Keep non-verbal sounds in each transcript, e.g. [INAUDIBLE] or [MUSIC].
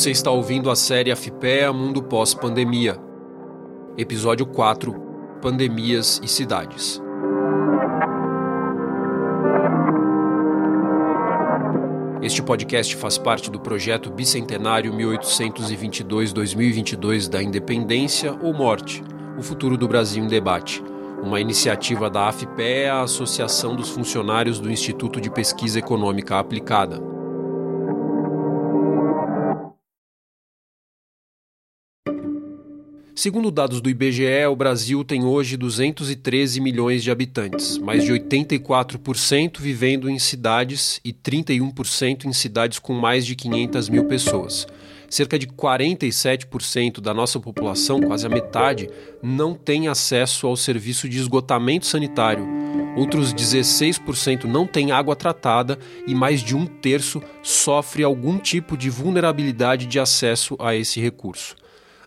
Você está ouvindo a série AFPEA Mundo Pós-Pandemia. Episódio 4 Pandemias e Cidades. Este podcast faz parte do projeto Bicentenário 1822-2022 da Independência ou Morte O Futuro do Brasil em Debate, uma iniciativa da AFPEA, a Associação dos Funcionários do Instituto de Pesquisa Econômica Aplicada. Segundo dados do IBGE, o Brasil tem hoje 213 milhões de habitantes, mais de 84% vivendo em cidades e 31% em cidades com mais de 500 mil pessoas. Cerca de 47% da nossa população, quase a metade, não tem acesso ao serviço de esgotamento sanitário. Outros 16% não têm água tratada e mais de um terço sofre algum tipo de vulnerabilidade de acesso a esse recurso.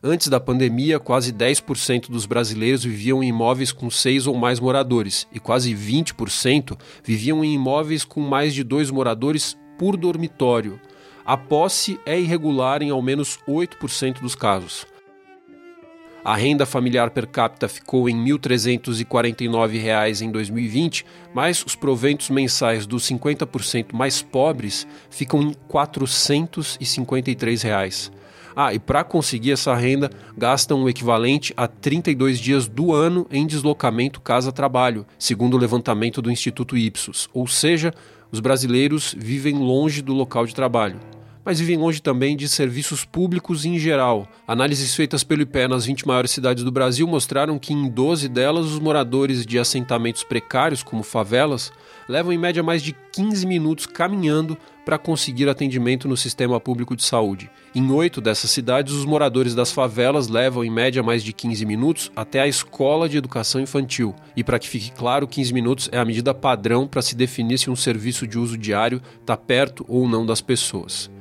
Antes da pandemia, quase 10% dos brasileiros viviam em imóveis com seis ou mais moradores, e quase 20% viviam em imóveis com mais de dois moradores por dormitório. A posse é irregular em ao menos 8% dos casos. A renda familiar per capita ficou em R$ 1.349 em 2020, mas os proventos mensais dos 50% mais pobres ficam em 453 reais. Ah, e para conseguir essa renda, gastam o equivalente a 32 dias do ano em deslocamento casa-trabalho, segundo o levantamento do Instituto Ipsos. Ou seja, os brasileiros vivem longe do local de trabalho mas vivem longe também de serviços públicos em geral. Análises feitas pelo IPE nas 20 maiores cidades do Brasil mostraram que em 12 delas os moradores de assentamentos precários, como favelas, levam em média mais de 15 minutos caminhando para conseguir atendimento no sistema público de saúde. Em oito dessas cidades, os moradores das favelas levam em média mais de 15 minutos até a escola de educação infantil. E para que fique claro, 15 minutos é a medida padrão para se definir se um serviço de uso diário está perto ou não das pessoas.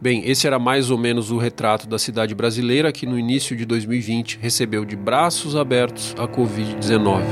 Bem, esse era mais ou menos o retrato da cidade brasileira que no início de 2020 recebeu de braços abertos a Covid-19.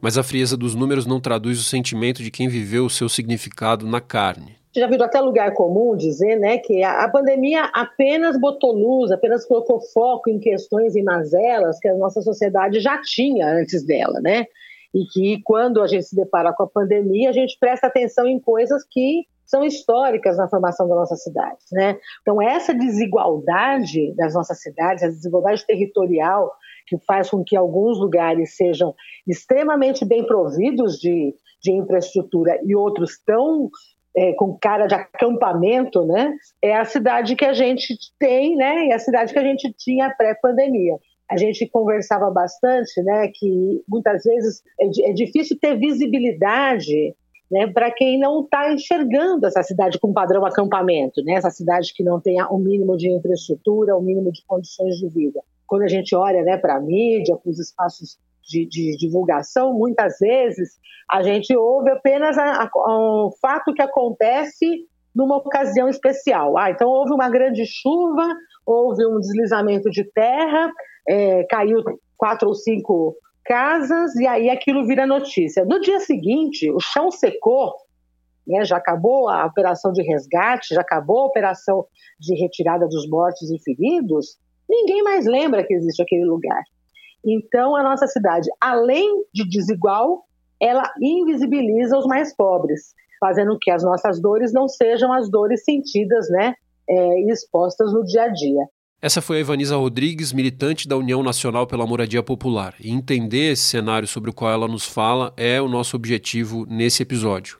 Mas a frieza dos números não traduz o sentimento de quem viveu o seu significado na carne. Já virou até lugar comum dizer né, que a, pandemia apenas botou luz, apenas colocou foco em questões e mazelas que a nossa sociedade já tinha antes dela, né? E que quando a gente se depara com a pandemia, a gente presta atenção em coisas que são históricas na formação das nossas cidades. Né? Então, essa desigualdade das nossas cidades, a desigualdade territorial, que faz com que alguns lugares sejam extremamente bem providos de, de infraestrutura e outros tão é, com cara de acampamento, né? É a cidade que a gente tem, né? E a cidade que a gente tinha pré-pandemia. A gente conversava bastante, né? Que muitas vezes é, é difícil ter visibilidade né, para quem não está enxergando essa cidade com padrão acampamento, né, essa cidade que não tem o mínimo de infraestrutura, o mínimo de condições de vida. Quando a gente olha né, para a mídia, para os espaços de, de, divulgação, muitas vezes a gente ouve apenas o fato que acontece numa ocasião especial. Ah, então houve uma grande chuva, houve um deslizamento de terra, é, caiu quatro ou cinco casas e aí aquilo vira notícia. No dia seguinte, o chão secou, né, já acabou a operação de resgate, já acabou a operação de retirada dos mortos e feridos, ninguém mais lembra que existe aquele lugar. Então, a nossa cidade, além de desigual, ela invisibiliza os mais pobres, fazendo que as nossas dores não sejam as dores sentidas né, é, expostas no dia a dia. Essa foi a Ivanisa Rodrigues, militante da União Nacional pela Moradia Popular. E entender esse cenário sobre o qual ela nos fala é o nosso objetivo nesse episódio.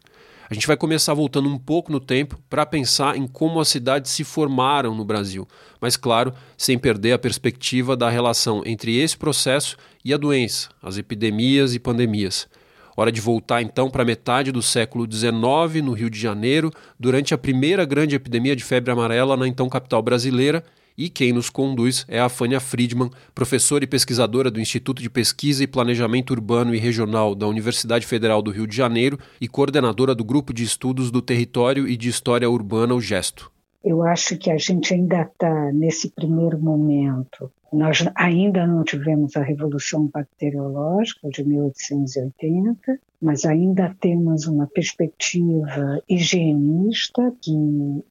A gente vai começar voltando um pouco no tempo para pensar em como as cidades se formaram no Brasil, mas, claro, sem perder a perspectiva da relação entre esse processo e a doença, as epidemias e pandemias. Hora de voltar então para metade do século XIX, no Rio de Janeiro, durante a primeira grande epidemia de febre amarela na então capital brasileira e quem nos conduz é a Fânia Friedman, professora e pesquisadora do Instituto de Pesquisa e Planejamento Urbano e Regional da Universidade Federal do Rio de Janeiro e coordenadora do Grupo de Estudos do Território e de História Urbana, o GESTO. Eu acho que a gente ainda está nesse primeiro momento. Nós ainda não tivemos a Revolução Bacteriológica de 1880, mas ainda temos uma perspectiva higienista que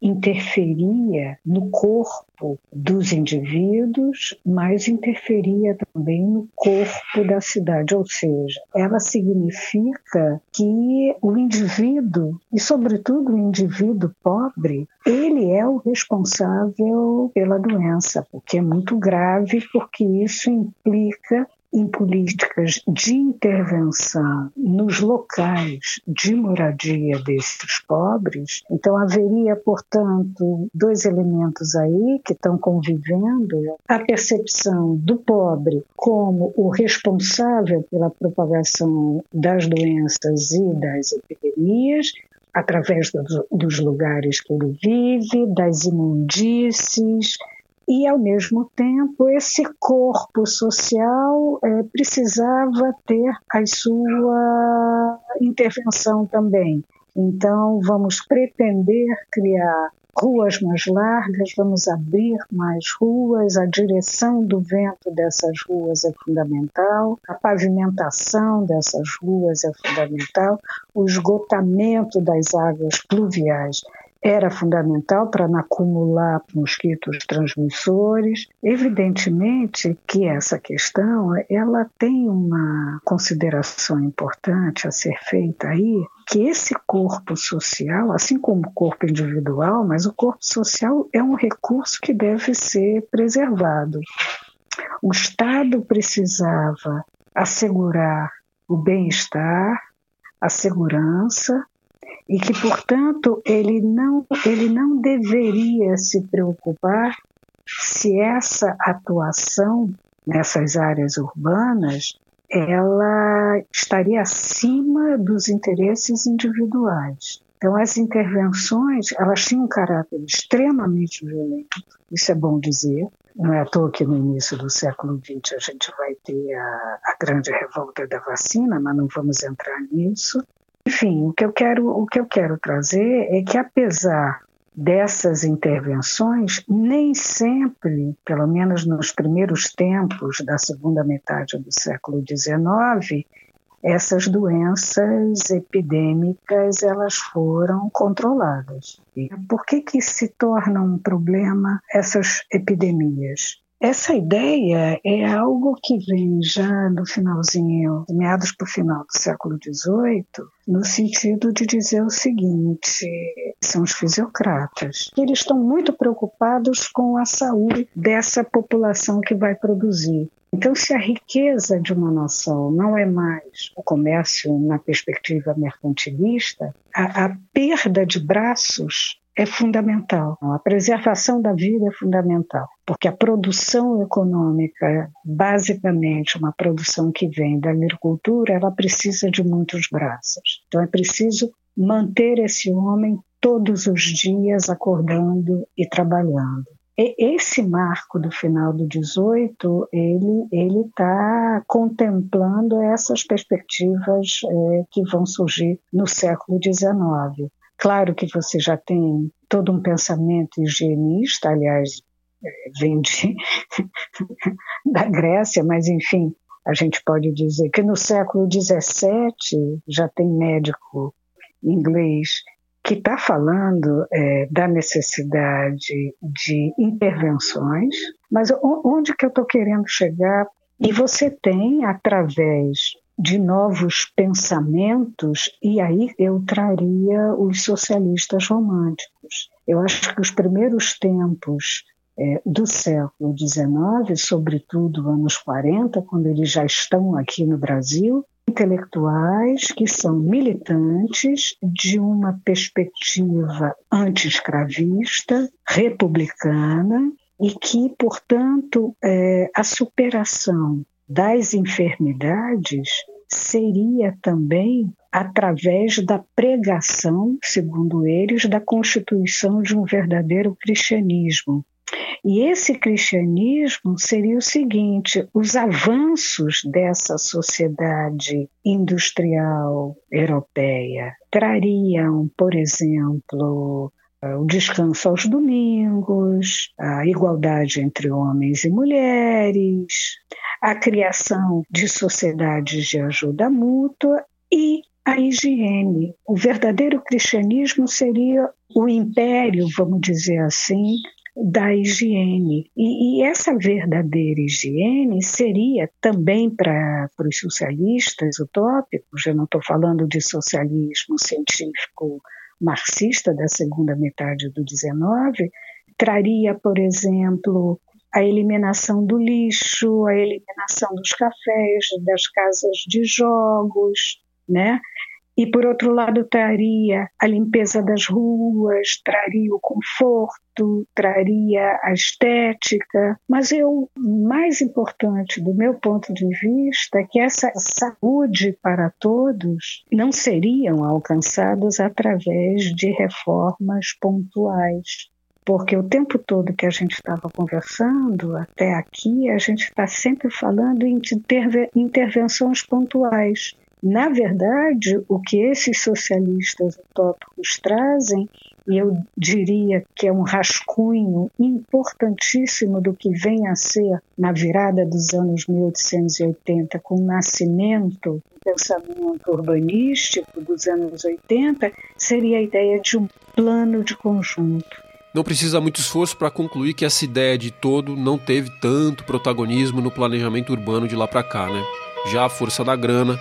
interferia no corpo dos indivíduos, mas interferia também no corpo da cidade, ou seja, ela significa que o indivíduo, e sobretudo o indivíduo pobre, ele é o responsável pela doença, o que é muito grave, porque isso implica em políticas de intervenção nos locais de moradia desses pobres. Então, haveria, portanto, dois elementos aí que estão convivendo: a percepção do pobre como o responsável pela propagação das doenças e das epidemias, através dos lugares que ele vive, das imundícies e, ao mesmo tempo, esse corpo social é, precisava ter a sua intervenção também. Então, vamos pretender criar ruas mais largas, vamos abrir mais ruas, a direção do vento dessas ruas é fundamental, a pavimentação dessas ruas é fundamental, o esgotamento das águas pluviais era fundamental para não acumular mosquitos transmissores. Evidentemente que essa questão ela tem uma consideração importante a ser feita aí, que esse corpo social, assim como o corpo individual, mas o corpo social é um recurso que deve ser preservado. O Estado precisava assegurar o bem-estar, a segurança e que, portanto, ele não, ele não deveria se preocupar se essa atuação nessas áreas urbanas ela estaria acima dos interesses individuais. Então, as intervenções, elas tinham um caráter extremamente violento, isso é bom dizer. Não é à toa que no início do século XX a gente vai ter a, a grande revolta da vacina, mas não vamos entrar nisso. Enfim, o que eu quero, o que eu quero trazer é que apesar dessas intervenções, nem sempre, pelo menos nos primeiros tempos da segunda metade do século XIX, essas doenças epidêmicas elas foram controladas. Por que, que se torna um problema essas epidemias? Essa ideia é algo que vem já no finalzinho, meados para o final do século XVIII, no sentido de dizer o seguinte: são os fisiocratas. Eles estão muito preocupados com a saúde dessa população que vai produzir. Então, se a riqueza de uma nação não é mais o comércio na perspectiva mercantilista, a, a perda de braços é fundamental. A preservação da vida é fundamental, porque a produção econômica, basicamente uma produção que vem da agricultura, ela precisa de muitos braços. Então é preciso manter esse homem todos os dias acordando e trabalhando. E esse marco do final do 18, ele ele está contemplando essas perspectivas é, que vão surgir no século 19. Claro que você já tem todo um pensamento higienista, aliás, vem de, [LAUGHS] da Grécia, mas enfim, a gente pode dizer que no século XVII já tem médico inglês que está falando é, da necessidade de intervenções, mas onde que eu estou querendo chegar? E você tem, através de novos pensamentos, e aí eu traria os socialistas românticos. Eu acho que os primeiros tempos é, do século XIX, sobretudo anos 40, quando eles já estão aqui no Brasil, intelectuais que são militantes de uma perspectiva anti-escravista, republicana, e que, portanto, é, a superação das enfermidades seria também através da pregação, segundo eles, da constituição de um verdadeiro cristianismo. E esse cristianismo seria o seguinte: os avanços dessa sociedade industrial europeia trariam, por exemplo, o descanso aos domingos, a igualdade entre homens e mulheres, a criação de sociedades de ajuda mútua e a higiene. O verdadeiro cristianismo seria o império, vamos dizer assim, da higiene. E, e, essa verdadeira higiene seria também para os socialistas utópicos, eu não estou falando de socialismo científico marxista da segunda metade do 19, traria, por exemplo, a eliminação do lixo, a eliminação dos cafés, das casas de jogos, né? E, por outro lado, traria a limpeza das ruas, traria o conforto, traria a estética. Mas o mais importante, do meu ponto de vista, é que essa saúde para todos não seriam alcançadas através de reformas pontuais porque o tempo todo que a gente estava conversando até aqui, a gente está sempre falando em intervenções pontuais. Na verdade, o que esses socialistas utópicos trazem, e eu diria que é um rascunho importantíssimo do que vem a ser na virada dos anos 1880, com o nascimento do pensamento urbanístico dos anos 80, seria a ideia de um plano de conjunto não precisa muito esforço para concluir que essa ideia de todo não teve tanto protagonismo no planejamento urbano de lá para cá, né? Já a força da grana.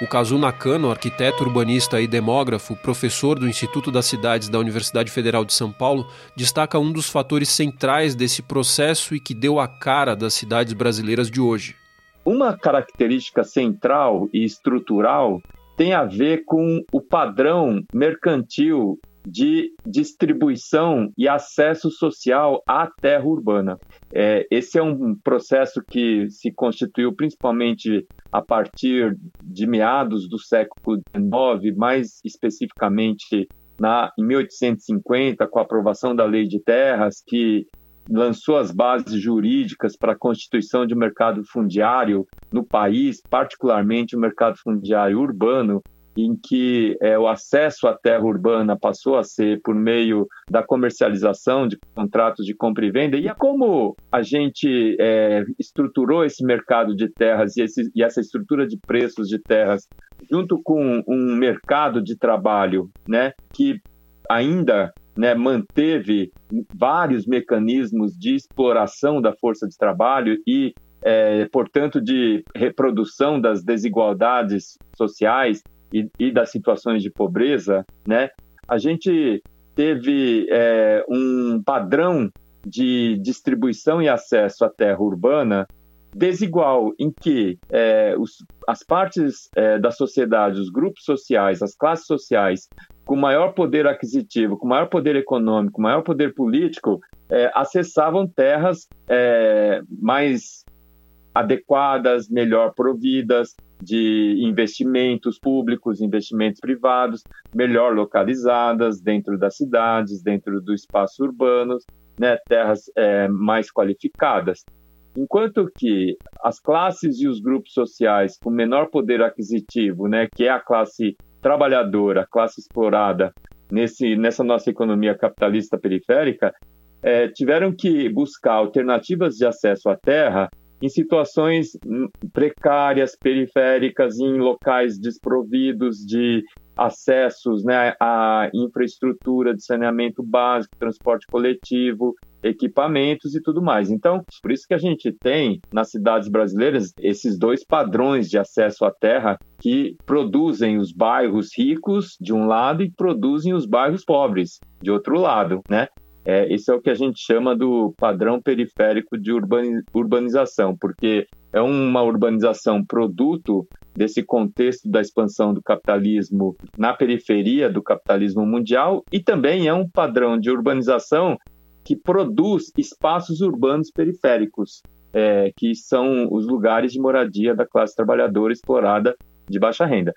O Kazu Nakano, arquiteto urbanista e demógrafo, professor do Instituto das Cidades da Universidade Federal de São Paulo, destaca um dos fatores centrais desse processo e que deu a cara das cidades brasileiras de hoje. Uma característica central e estrutural tem a ver com o padrão mercantil de distribuição e acesso social à terra urbana. É, esse é um processo que se constituiu principalmente a partir de meados do século XIX, mais especificamente na, em 1850, com a aprovação da Lei de Terras, que lançou as bases jurídicas para a constituição de um mercado fundiário no país, particularmente o mercado fundiário urbano, em que é, o acesso à terra urbana passou a ser por meio da comercialização de contratos de compra e venda, e como a gente é, estruturou esse mercado de terras e, esse, e, essa estrutura de preços de terras junto com um mercado de trabalho né, que ainda né, manteve vários mecanismos de exploração da força de trabalho e é, portanto, de reprodução das desigualdades sociais e, e das situações de pobreza, né, a gente teve é, um padrão de distribuição e acesso à terra urbana desigual, em que é, os, as partes é, da sociedade, os grupos sociais, as classes sociais, com maior poder aquisitivo, com maior poder econômico, maior poder político, é, acessavam terras é, mais adequadas, melhor providas, de investimentos públicos, investimentos privados, melhor localizadas dentro das cidades, dentro do espaço urbano, né, terras é, mais qualificadas. Enquanto que as classes e os grupos sociais com menor poder aquisitivo, né, que é a classe trabalhadora, a classe explorada nesse, nessa nossa economia capitalista periférica, é, tiveram que buscar alternativas de acesso à terra em situações precárias, periféricas, em locais desprovidos de acessos né, à infraestrutura de saneamento básico, transporte coletivo, equipamentos e tudo mais. Então, por isso que a gente tem nas cidades brasileiras esses dois padrões de acesso à terra que produzem os bairros ricos de um lado e produzem os bairros pobres de outro lado, né? É, esse é o que a gente chama do padrão periférico de urbanização, porque é uma urbanização produto desse contexto da expansão do capitalismo na periferia do capitalismo mundial e também é um padrão de urbanização que produz espaços urbanos periféricos, é, que são os lugares de moradia da classe trabalhadora explorada de baixa renda.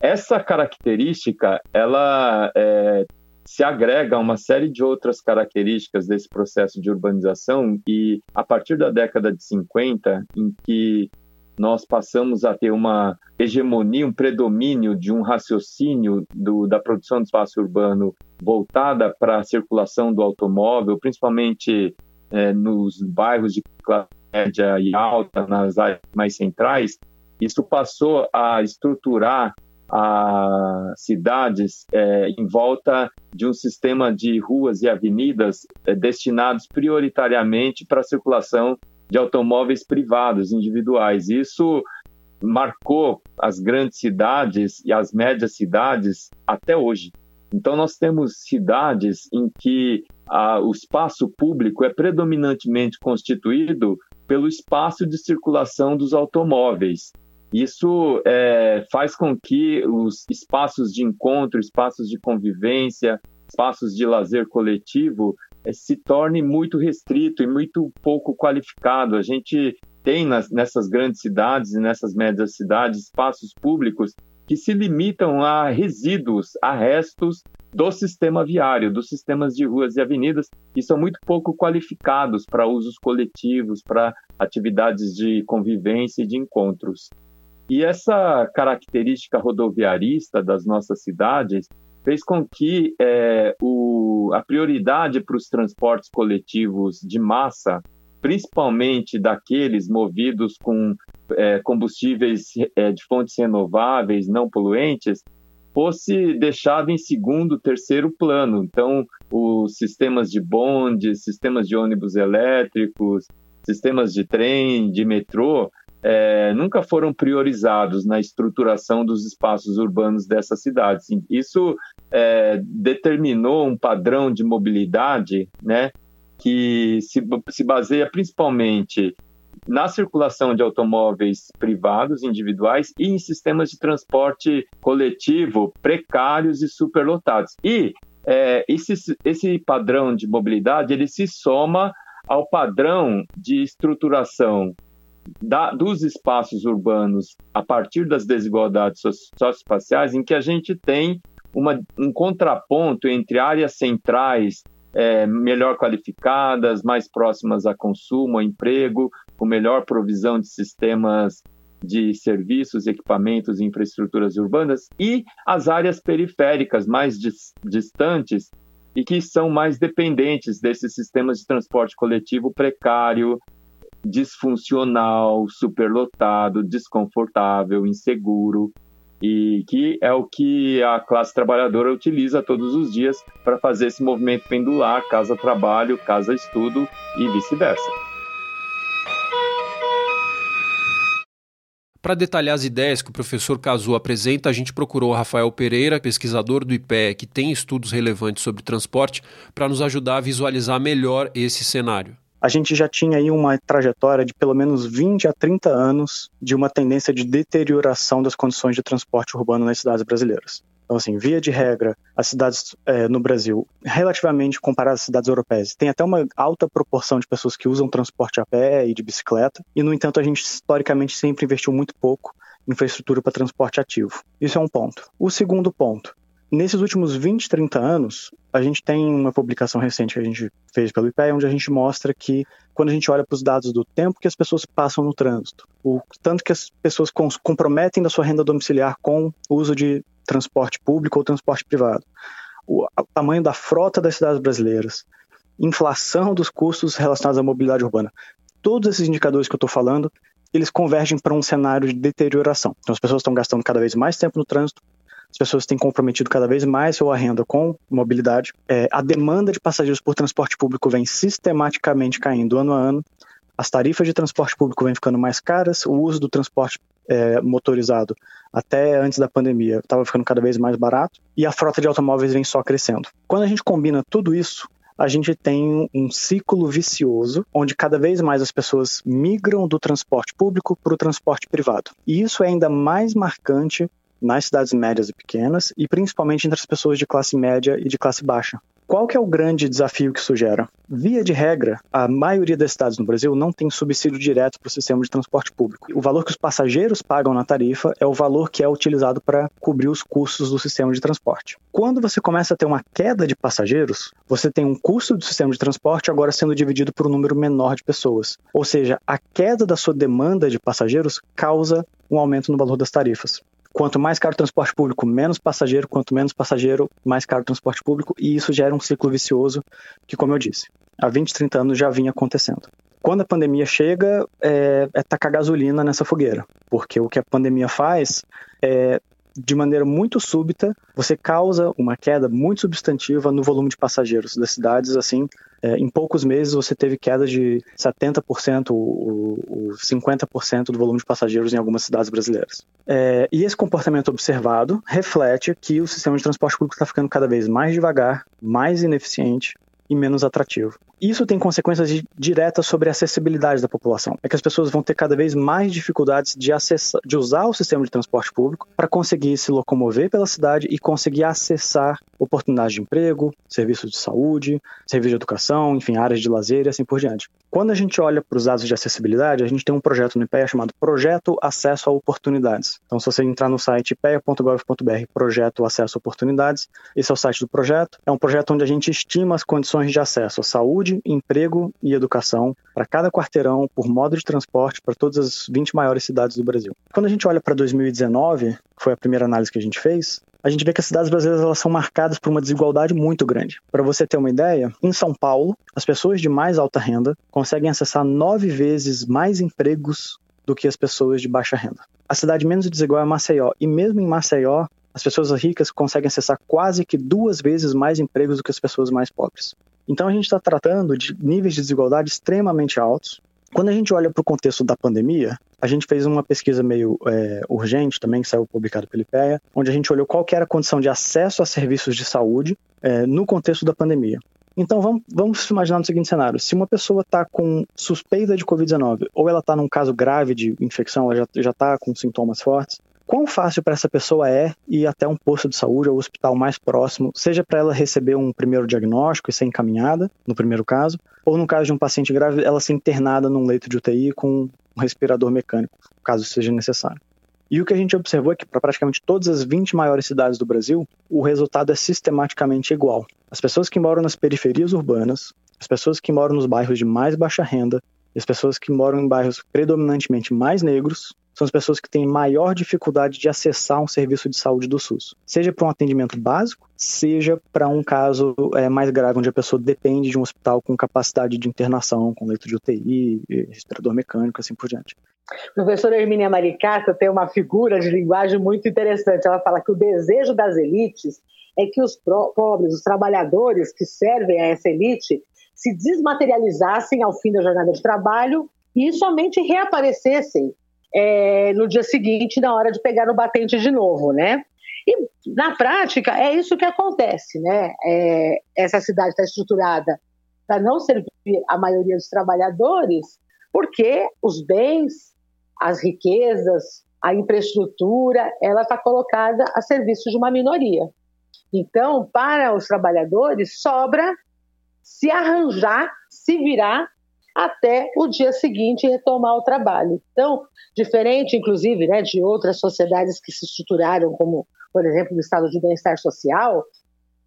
Essa característica ela é, se agrega a uma série de outras características desse processo de urbanização e a partir da década de 50, em que nós passamos a ter uma hegemonia, um predomínio de um raciocínio do, da produção do espaço urbano voltada para a circulação do automóvel, principalmente é, nos bairros de classe média e alta, nas áreas mais centrais, Isso passou a estruturar as cidades é, em volta de um sistema de ruas e avenidas é, destinados prioritariamente para a circulação de automóveis privados, individuais. Isso marcou as grandes cidades e as médias cidades até hoje. Então, nós temos cidades em que ah, o espaço público é predominantemente constituído pelo espaço de circulação dos automóveis. Isso é, faz com que os espaços de encontro, espaços de convivência, espaços de lazer coletivo é, se torne muito restrito e muito pouco qualificado. A gente tem nas, nessas grandes cidades e nessas médias cidades espaços públicos que se limitam a resíduos, a restos do sistema viário, dos sistemas de ruas e avenidas, que são muito pouco qualificados para usos coletivos, para atividades de convivência e de encontros. E essa característica rodoviarista das nossas cidades fez com que é, o, a prioridade para os transportes coletivos de massa, principalmente daqueles movidos com é, combustíveis é, de fontes renováveis, não poluentes, fosse deixada em segundo, terceiro plano. Então, os sistemas de bonde, sistemas de ônibus elétricos, sistemas de trem, de metrô, é, nunca foram priorizados na estruturação dos espaços urbanos dessas cidades. Isso é, determinou um padrão de mobilidade né, que se, se baseia principalmente na circulação de automóveis privados, individuais e em sistemas de transporte coletivo precários e superlotados. E é, esse, esse padrão de mobilidade ele se soma ao padrão de estruturação da, dos espaços urbanos a partir das desigualdades socioespaciais, em que a gente tem uma, um contraponto entre áreas centrais é, melhor qualificadas, mais próximas a consumo, a emprego, com melhor provisão de sistemas de serviços, equipamentos e infraestruturas urbanas, e as áreas periféricas mais dis distantes e que são mais dependentes desses sistemas de transporte coletivo precário, disfuncional, superlotado, desconfortável, inseguro, e que é o que a classe trabalhadora utiliza todos os dias para fazer esse movimento pendular, casa-trabalho, casa-estudo e vice-versa. Para detalhar as ideias que o professor Cazu apresenta, a gente procurou o Rafael Pereira, pesquisador do IPE, que tem estudos relevantes sobre transporte, para nos ajudar a visualizar melhor esse cenário a gente já tinha aí uma trajetória de pelo menos 20 a 30 anos de uma tendência de deterioração das condições de transporte urbano nas cidades brasileiras. Então, assim, via de regra, as cidades é, no Brasil, relativamente comparadas às cidades europeias, tem até uma alta proporção de pessoas que usam transporte a pé e de bicicleta, e, no entanto, a gente historicamente sempre investiu muito pouco em infraestrutura para transporte ativo. Isso é um ponto. O segundo ponto, Nesses últimos 20, 30 anos, a gente tem uma publicação recente que a gente fez pelo IPE, onde a gente mostra que, quando a gente olha para os dados do tempo que as pessoas passam no trânsito, o tanto que as pessoas comprometem da sua renda domiciliar com o uso de transporte público ou transporte privado, o, o tamanho da frota das cidades brasileiras, inflação dos custos relacionados à mobilidade urbana, todos esses indicadores que eu estou falando, eles convergem para um cenário de deterioração. Então, as pessoas estão gastando cada vez mais tempo no trânsito, as pessoas têm comprometido cada vez mais sua renda com mobilidade. É, a demanda de passageiros por transporte público vem sistematicamente caindo ano a ano. As tarifas de transporte público vêm ficando mais caras, o uso do transporte é, motorizado até antes da pandemia estava ficando cada vez mais barato e a frota de automóveis vem só crescendo. Quando a gente combina tudo isso, a gente tem um ciclo vicioso onde cada vez mais as pessoas migram do transporte público para o transporte privado. E isso é ainda mais marcante nas cidades médias e pequenas e principalmente entre as pessoas de classe média e de classe baixa. Qual que é o grande desafio que isso gera? Via de regra, a maioria das cidades no Brasil não tem subsídio direto para o sistema de transporte público. O valor que os passageiros pagam na tarifa é o valor que é utilizado para cobrir os custos do sistema de transporte. Quando você começa a ter uma queda de passageiros, você tem um custo do sistema de transporte agora sendo dividido por um número menor de pessoas. Ou seja, a queda da sua demanda de passageiros causa um aumento no valor das tarifas. Quanto mais caro o transporte público, menos passageiro, quanto menos passageiro, mais caro o transporte público, e isso gera um ciclo vicioso que, como eu disse, há 20, 30 anos já vinha acontecendo. quando a pandemia chega, é, é tacar gasolina nessa fogueira, porque o que a pandemia faz é de maneira muito súbita, você causa uma queda muito substantiva no volume de passageiros das cidades, assim, é, em poucos meses você teve queda de 70%, ou, ou 50% do volume de passageiros em algumas cidades brasileiras. É, e esse comportamento observado reflete que o sistema de transporte público está ficando cada vez mais devagar, mais ineficiente e menos atrativo. Isso tem consequências diretas sobre a acessibilidade da população. É que as pessoas vão ter cada vez mais dificuldades de, de usar o sistema de transporte público para conseguir se locomover pela cidade e conseguir acessar oportunidades de emprego, serviços de saúde, serviços de educação, enfim, áreas de lazer e assim por diante. Quando a gente olha para os dados de acessibilidade, a gente tem um projeto no IPEA chamado Projeto Acesso a Oportunidades. Então, se você entrar no site ipea.gov.br, Projeto Acesso a Oportunidades, esse é o site do projeto. É um projeto onde a gente estima as condições de acesso à saúde, emprego e educação para cada quarteirão, por modo de transporte, para todas as 20 maiores cidades do Brasil. Quando a gente olha para 2019, que foi a primeira análise que a gente fez, a gente vê que as cidades brasileiras elas são marcadas por uma desigualdade muito grande. Para você ter uma ideia, em São Paulo, as pessoas de mais alta renda conseguem acessar nove vezes mais empregos do que as pessoas de baixa renda. A cidade menos desigual é Maceió, e mesmo em Maceió, as pessoas ricas conseguem acessar quase que duas vezes mais empregos do que as pessoas mais pobres. Então a gente está tratando de níveis de desigualdade extremamente altos, quando a gente olha para o contexto da pandemia, a gente fez uma pesquisa meio é, urgente também, que saiu publicada pela IPEA, onde a gente olhou qual era a condição de acesso a serviços de saúde é, no contexto da pandemia. Então vamos, vamos imaginar no seguinte cenário: se uma pessoa está com suspeita de Covid-19 ou ela está num caso grave de infecção, ela já está com sintomas fortes, quão fácil para essa pessoa é ir até um posto de saúde ou hospital mais próximo, seja para ela receber um primeiro diagnóstico e ser encaminhada, no primeiro caso, ou no caso de um paciente grave, ela ser internada num leito de UTI com um respirador mecânico, caso seja necessário. E o que a gente observou é que para praticamente todas as 20 maiores cidades do Brasil, o resultado é sistematicamente igual. As pessoas que moram nas periferias urbanas, as pessoas que moram nos bairros de mais baixa renda, as pessoas que moram em bairros predominantemente mais negros, são as pessoas que têm maior dificuldade de acessar um serviço de saúde do SUS, seja para um atendimento básico, seja para um caso é, mais grave, onde a pessoa depende de um hospital com capacidade de internação, com leito de UTI, respirador mecânico, assim por diante. Professora Hermínia Maricato tem uma figura de linguagem muito interessante. Ela fala que o desejo das elites é que os pobres, os trabalhadores que servem a essa elite, se desmaterializassem ao fim da jornada de trabalho e somente reaparecessem é, no dia seguinte, na hora de pegar o batente de novo, né? E na prática é isso que acontece, né? É, essa cidade está estruturada para não servir a maioria dos trabalhadores, porque os bens, as riquezas, a infraestrutura, ela está colocada a serviço de uma minoria. Então, para os trabalhadores, sobra se arranjar, se virar até o dia seguinte retomar o trabalho. Então, diferente, inclusive, né, de outras sociedades que se estruturaram, como, por exemplo, o Estado de Bem-Estar Social,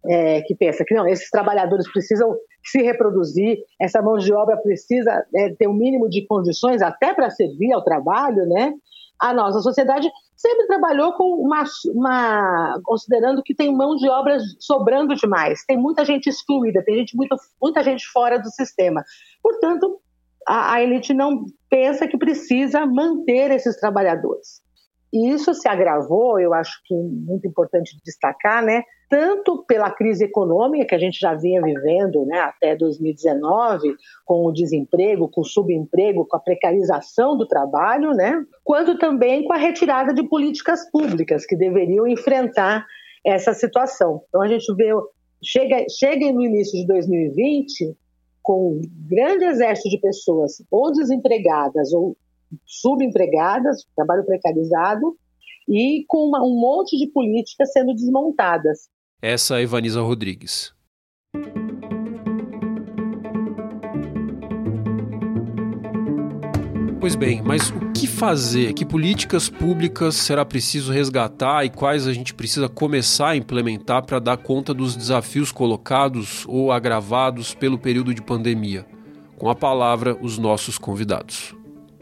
é, que pensa que não, esses trabalhadores precisam se reproduzir, essa mão de obra precisa é, ter um mínimo de condições até para servir ao trabalho, né? A nossa sociedade sempre trabalhou com uma, uma, considerando que tem mão de obra sobrando demais, tem muita gente excluída, tem gente muito, muita gente fora do sistema. Portanto, a, a elite não pensa que precisa manter esses trabalhadores. E isso se agravou, eu acho que é muito importante destacar, né? Tanto pela crise econômica que a gente já vinha vivendo, né, até 2019, com o desemprego, com o subemprego, com a precarização do trabalho, né? Quanto também com a retirada de políticas públicas que deveriam enfrentar essa situação. Então a gente vê chega chega no início de 2020 com um grande exército de pessoas ou desempregadas ou subempregadas, trabalho precarizado, e com uma, um monte de políticas sendo desmontadas. Essa é Ivaniza Rodrigues. Pois bem, mas o que fazer? Que políticas públicas será preciso resgatar e quais a gente precisa começar a implementar para dar conta dos desafios colocados ou agravados pelo período de pandemia? Com a palavra, os nossos convidados.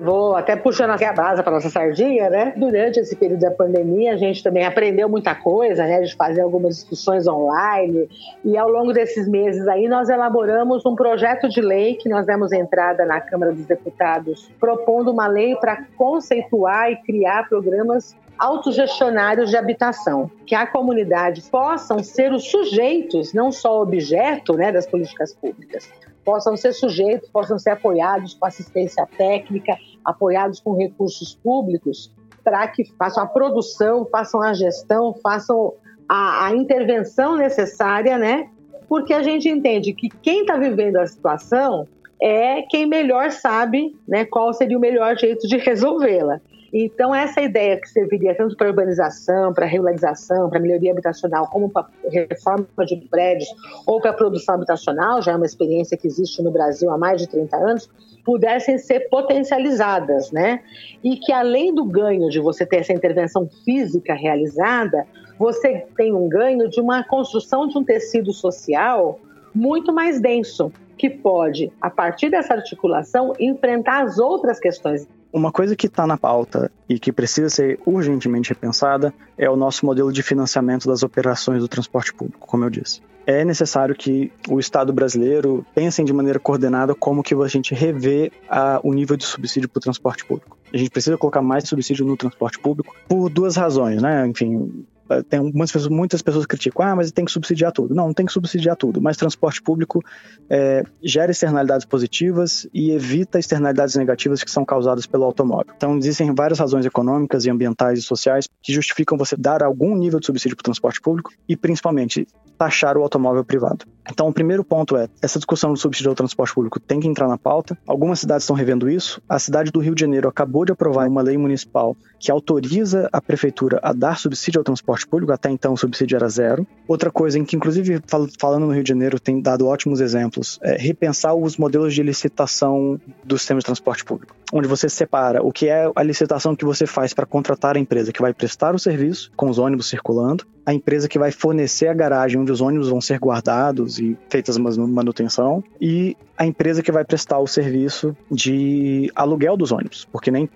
Vou até puxando aqui a brasa para nossa sardinha, né? Durante esse período da pandemia, a gente também aprendeu muita coisa, né? De fazer algumas discussões online. E ao longo desses meses aí, nós elaboramos um projeto de lei que nós demos entrada na Câmara dos Deputados, propondo uma lei para conceituar e criar programas autogestionários de habitação, que a comunidade possam ser os sujeitos, não só objeto né, das políticas públicas, possam ser sujeitos, possam ser apoiados com assistência técnica, apoiados com recursos públicos, para que façam a produção, façam a gestão, façam a, a intervenção necessária, né? Porque a gente entende que quem está vivendo a situação é quem melhor sabe né, qual seria o melhor jeito de resolvê-la. Então, essa ideia que serviria tanto para urbanização, para regularização, para melhoria habitacional, como para reforma de prédios ou para produção habitacional, já é uma experiência que existe no Brasil há mais de 30 anos, pudessem ser potencializadas, né? E que além do ganho de você ter essa intervenção física realizada, você tem um ganho de uma construção de um tecido social muito mais denso, que pode, a partir dessa articulação, enfrentar as outras questões uma coisa que está na pauta e que precisa ser urgentemente repensada é o nosso modelo de financiamento das operações do transporte público, como eu disse. É necessário que o Estado brasileiro pense de maneira coordenada como que a gente revê a, o nível de subsídio para o transporte público. A gente precisa colocar mais subsídio no transporte público por duas razões, né? Enfim, tem muitas pessoas, muitas pessoas criticam, ah, mas tem que subsidiar tudo. Não, não tem que subsidiar tudo, mas transporte público é, gera externalidades positivas e evita externalidades negativas que são causadas pelo automóvel. Então, existem várias razões econômicas e ambientais e sociais que justificam você dar algum nível de subsídio para o transporte público e, principalmente, taxar o automóvel privado. Então, o primeiro ponto é, essa discussão do subsídio ao transporte público tem que entrar na pauta. Algumas cidades estão revendo isso. A cidade do Rio de Janeiro acabou de aprovar uma lei municipal que autoriza a prefeitura a dar subsídio ao transporte público, até então o subsídio era zero. Outra coisa em que, inclusive, falando no Rio de Janeiro, tem dado ótimos exemplos, é repensar os modelos de licitação do sistema de transporte público, onde você separa o que é a licitação que você faz para contratar a empresa que vai prestar o serviço, com os ônibus circulando, a empresa que vai fornecer a garagem onde os ônibus vão ser guardados e feitas manutenção, e a empresa que vai prestar o serviço de aluguel dos ônibus, porque nem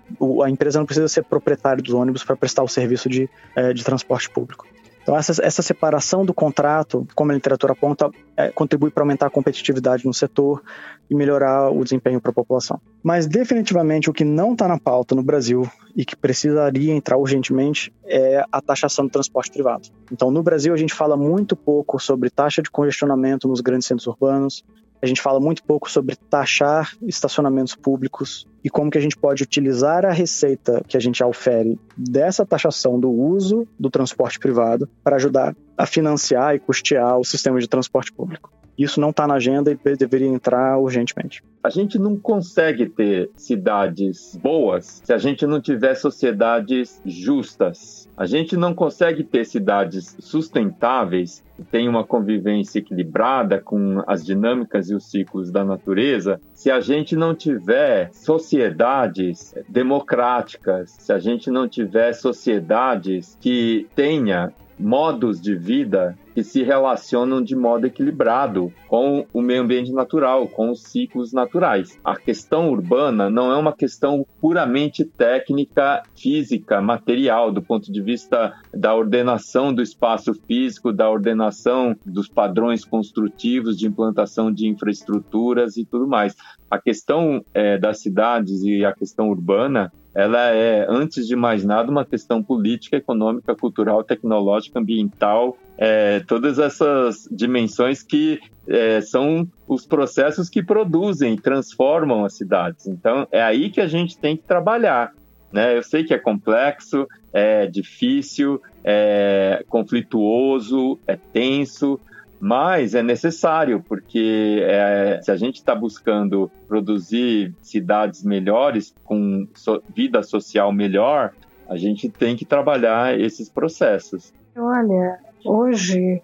a empresa não precisa ser proprietária dos ônibus para prestar o serviço de, é, de transporte público. Então, essa, essa separação do contrato, como a literatura aponta, é, contribui para aumentar a competitividade no setor e melhorar o desempenho para a população. Mas, definitivamente, o que não está na pauta no Brasil e que precisaria entrar urgentemente é a taxação do transporte privado. Então, no Brasil, a gente fala muito pouco sobre taxa de congestionamento nos grandes centros urbanos, a gente fala muito pouco sobre taxar estacionamentos públicos e como que a gente pode utilizar a receita que a gente ofere dessa taxação do uso do transporte privado para ajudar a financiar e custear o sistema de transporte público. Isso não está na agenda e deveria entrar urgentemente. A gente não consegue ter cidades boas se a gente não tiver sociedades justas. A gente não consegue ter cidades sustentáveis tenham uma convivência equilibrada com as dinâmicas e os ciclos da natureza se a gente não tiver sociedades democráticas, se a gente não tiver sociedades que tenha modos de vida que se relacionam de modo equilibrado com o meio ambiente natural, com os ciclos naturais. A questão urbana não é uma questão puramente técnica, física, material, do ponto de vista da ordenação do espaço físico, da ordenação dos padrões construtivos, de implantação de infraestruturas e tudo mais. A questão é, das cidades e a questão urbana ela é, antes de mais nada, uma questão política, econômica, cultural, tecnológica, ambiental, é, todas essas dimensões que é, são os processos que produzem, transformam as cidades. Então, é aí que a gente tem que trabalhar. Né? Eu sei que é complexo, é difícil, é conflituoso, é tenso, mas é necessário, porque é, se a gente está buscando produzir cidades melhores, com so vida social melhor, a gente tem que trabalhar esses processos. Olha, hoje,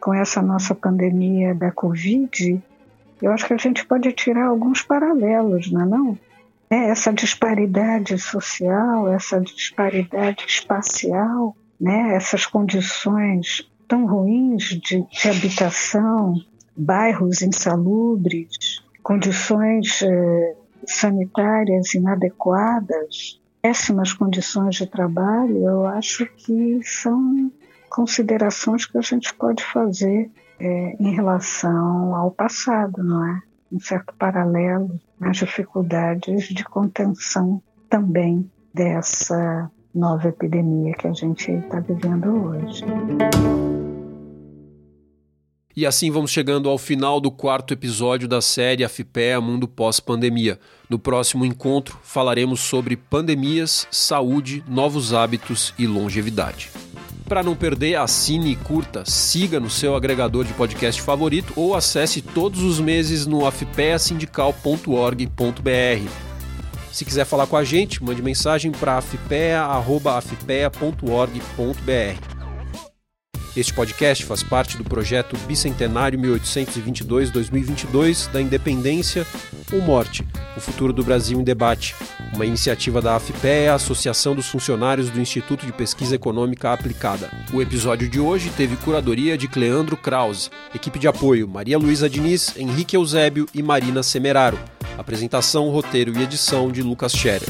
com essa nossa pandemia da Covid, eu acho que a gente pode tirar alguns paralelos, não é não? É, essa disparidade social, essa disparidade espacial, né? essas condições tão ruins de, de habitação, bairros insalubres, condições é, sanitárias inadequadas, péssimas condições de trabalho, eu acho que são considerações que a gente pode fazer é, em relação ao passado, não é? Um certo paralelo nas dificuldades de contenção também dessa nova epidemia que a gente está vivendo hoje. E assim vamos chegando ao final do quarto episódio da série AFPEA Mundo Pós-Pandemia. No próximo encontro falaremos sobre pandemias, saúde, novos hábitos e longevidade. Para não perder, assine e curta, siga no seu agregador de podcast favorito ou acesse todos os meses no afpeasindical.org.br. Se quiser falar com a gente, mande mensagem para afpea.afpea.org.br. Este podcast faz parte do projeto Bicentenário 1822-2022 da Independência ou Morte, o futuro do Brasil em debate, uma iniciativa da AFPEA, Associação dos Funcionários do Instituto de Pesquisa Econômica Aplicada. O episódio de hoje teve curadoria de Cleandro Krause, equipe de apoio Maria Luísa Diniz, Henrique Eusébio e Marina Semeraro. Apresentação, roteiro e edição de Lucas Scherer.